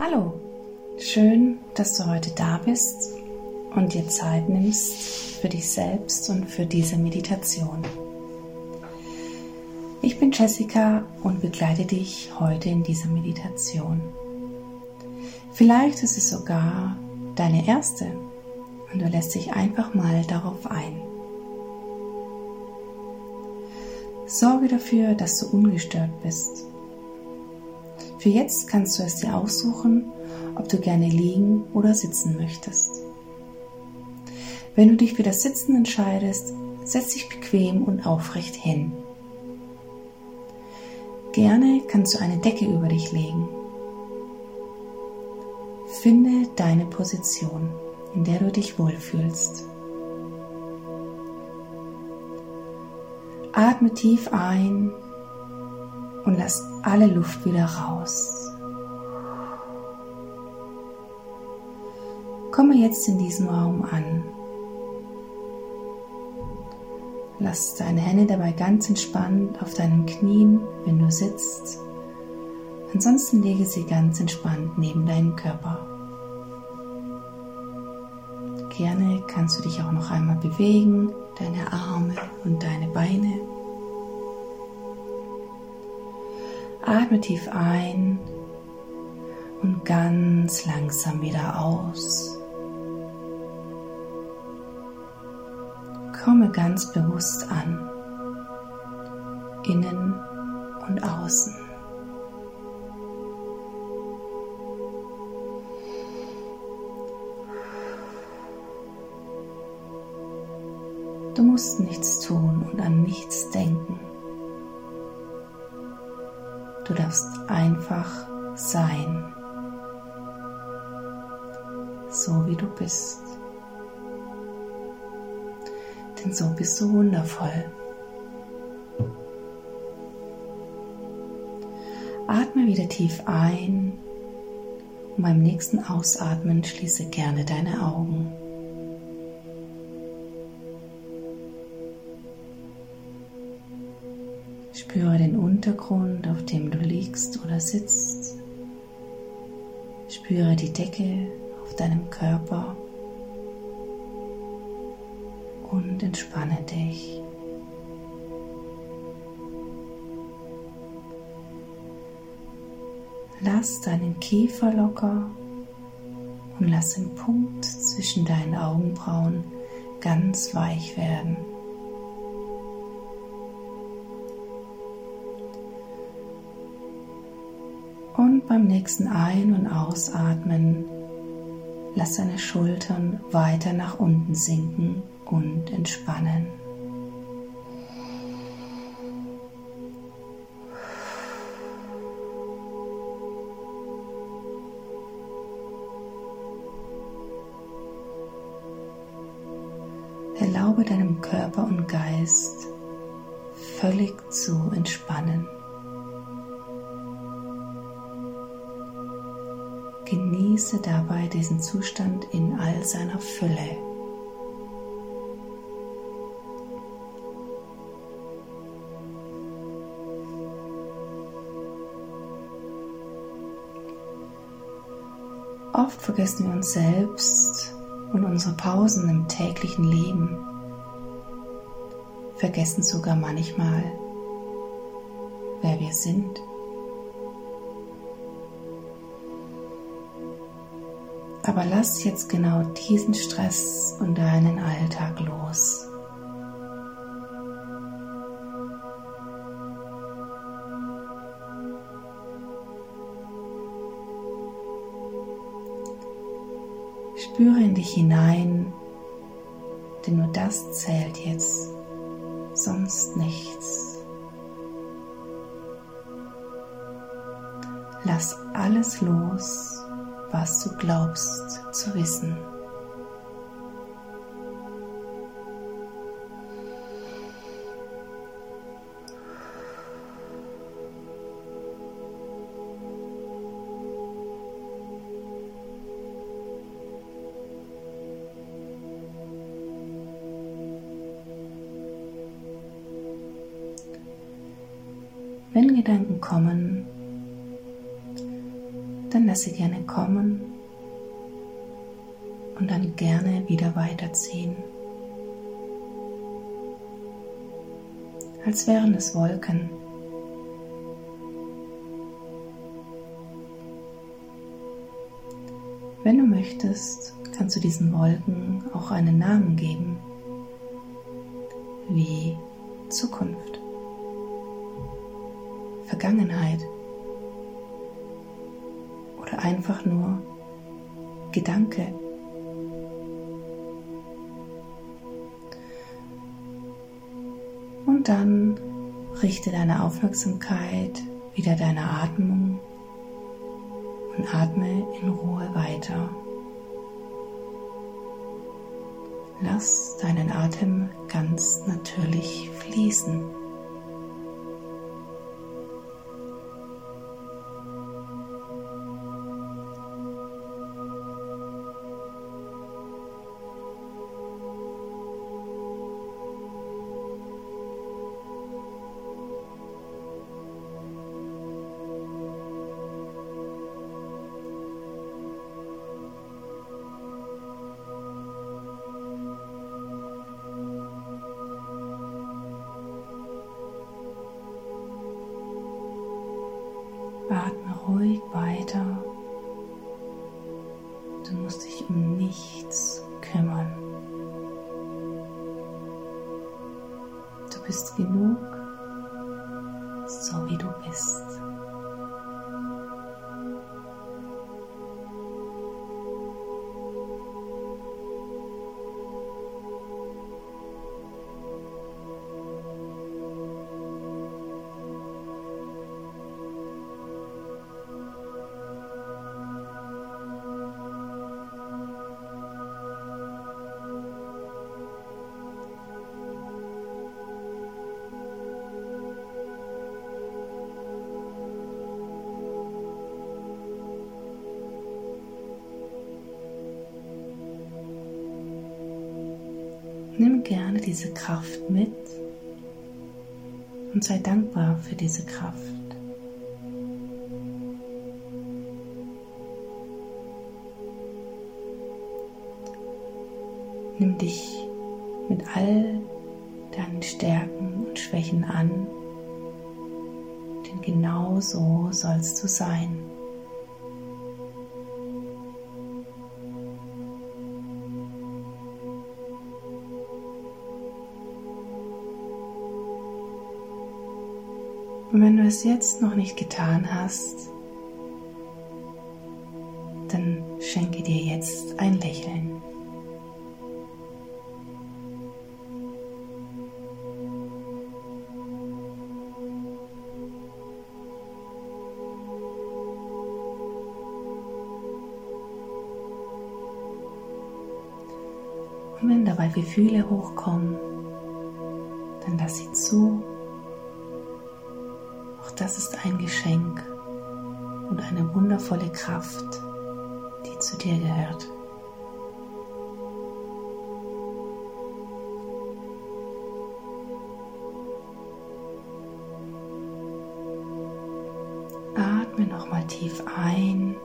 Hallo, schön, dass du heute da bist und dir Zeit nimmst für dich selbst und für diese Meditation. Ich bin Jessica und begleite dich heute in dieser Meditation. Vielleicht ist es sogar deine erste und du lässt dich einfach mal darauf ein. Sorge dafür, dass du ungestört bist. Für jetzt kannst du es dir aussuchen, ob du gerne liegen oder sitzen möchtest. Wenn du dich für das Sitzen entscheidest, setz dich bequem und aufrecht hin. Gerne kannst du eine Decke über dich legen. Finde deine Position, in der du dich wohlfühlst. Atme tief ein und lass alle Luft wieder raus. Komme jetzt in diesem Raum an. Lass deine Hände dabei ganz entspannt auf deinen Knien, wenn du sitzt. Ansonsten lege sie ganz entspannt neben deinen Körper. Gerne kannst du dich auch noch einmal bewegen, deine Arme und deine Beine. Atme tief ein und ganz langsam wieder aus. Komme ganz bewusst an, innen und außen. Du musst nichts tun und an nichts denken. Du darfst einfach sein, so wie du bist. Denn so bist du wundervoll. Atme wieder tief ein und beim nächsten Ausatmen schließe gerne deine Augen. Spüre den Untergrund, auf dem du liegst oder sitzt. Spüre die Decke auf deinem Körper und entspanne dich. Lass deinen Kiefer locker und lass den Punkt zwischen deinen Augenbrauen ganz weich werden. Beim nächsten Ein- und Ausatmen lass deine Schultern weiter nach unten sinken und entspannen. Erlaube deinem Körper und Geist völlig zu entspannen. Genieße dabei diesen Zustand in all seiner Fülle. Oft vergessen wir uns selbst und unsere Pausen im täglichen Leben, vergessen sogar manchmal, wer wir sind. Aber lass jetzt genau diesen Stress und deinen Alltag los. Spüre in dich hinein, denn nur das zählt jetzt, sonst nichts. Lass alles los was du glaubst zu wissen. Wenn Gedanken kommen, sie gerne kommen und dann gerne wieder weiterziehen. Als wären es Wolken. Wenn du möchtest, kannst du diesen Wolken auch einen Namen geben, wie Zukunft, Vergangenheit einfach nur Gedanke. Und dann richte deine Aufmerksamkeit wieder deiner Atmung und atme in Ruhe weiter. Lass deinen Atem ganz natürlich fließen. Du musst dich um nichts kümmern. Du bist genug, so wie du bist. Nimm gerne diese Kraft mit und sei dankbar für diese Kraft. Nimm dich mit all deinen Stärken und Schwächen an, denn genau so sollst du sein. Und wenn du es jetzt noch nicht getan hast, dann schenke dir jetzt ein Lächeln. Und wenn dabei Gefühle hochkommen, dann lass sie zu das ist ein Geschenk und eine wundervolle Kraft, die zu dir gehört. Atme nochmal tief ein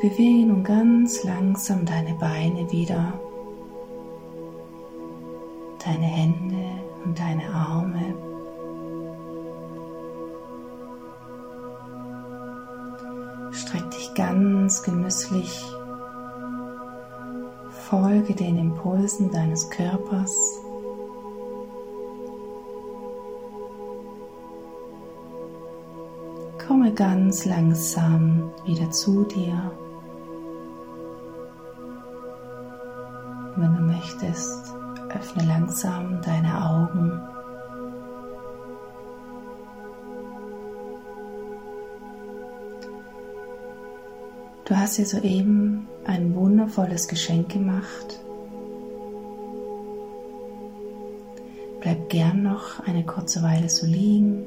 Bewege nun ganz langsam deine Beine wieder, deine Hände und deine Arme. Streck dich ganz genüsslich, folge den Impulsen deines Körpers. Komme ganz langsam wieder zu dir. Du hast dir soeben ein wundervolles Geschenk gemacht. Bleib gern noch eine kurze Weile so liegen.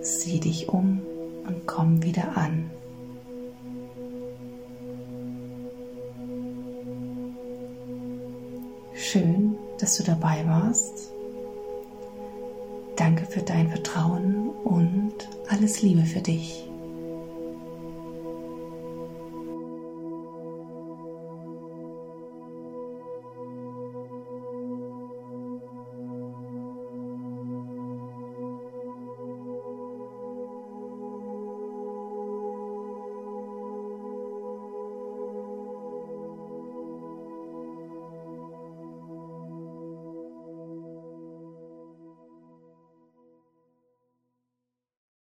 Sieh dich um und komm wieder an. Schön, dass du dabei warst. Danke für dein Vertrauen und alles Liebe für dich.